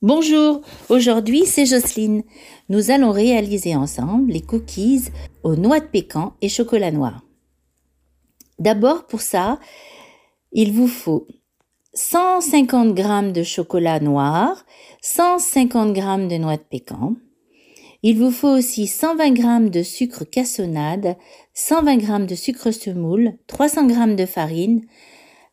Bonjour, aujourd'hui c'est Jocelyne. Nous allons réaliser ensemble les cookies aux noix de pécan et chocolat noir. D'abord pour ça, il vous faut 150 g de chocolat noir, 150 g de noix de pécan. Il vous faut aussi 120 g de sucre cassonade, 120 g de sucre semoule, 300 g de farine,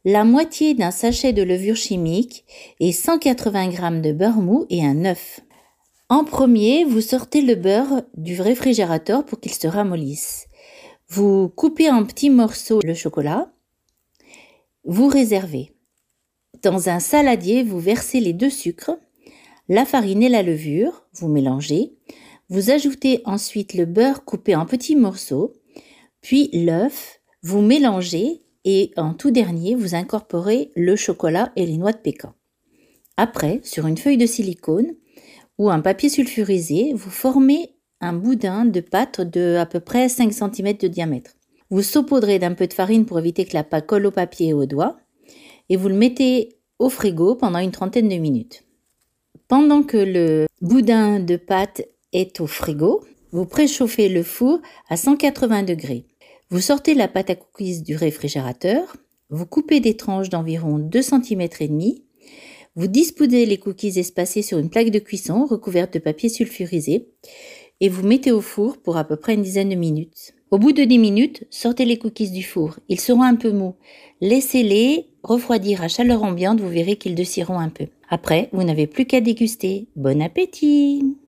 la moitié d'un sachet de levure chimique et 180 g de beurre mou et un œuf. En premier, vous sortez le beurre du réfrigérateur pour qu'il se ramollisse. Vous coupez en petits morceaux le chocolat. Vous réservez. Dans un saladier, vous versez les deux sucres, la farine et la levure, vous mélangez. Vous ajoutez ensuite le beurre coupé en petits morceaux, puis l'œuf, vous mélangez et en tout dernier, vous incorporez le chocolat et les noix de pécan. Après, sur une feuille de silicone ou un papier sulfurisé, vous formez un boudin de pâte de à peu près 5 cm de diamètre. Vous saupoudrez d'un peu de farine pour éviter que la pâte colle au papier et aux doigts et vous le mettez au frigo pendant une trentaine de minutes. Pendant que le boudin de pâte est au frigo, vous préchauffez le four à 180 degrés. Vous sortez la pâte à cookies du réfrigérateur, vous coupez des tranches d'environ 2 cm et demi, vous disposez les cookies espacés sur une plaque de cuisson recouverte de papier sulfurisé et vous mettez au four pour à peu près une dizaine de minutes. Au bout de 10 minutes, sortez les cookies du four. Ils seront un peu mous. Laissez-les refroidir à chaleur ambiante, vous verrez qu'ils desciront un peu. Après, vous n'avez plus qu'à déguster. Bon appétit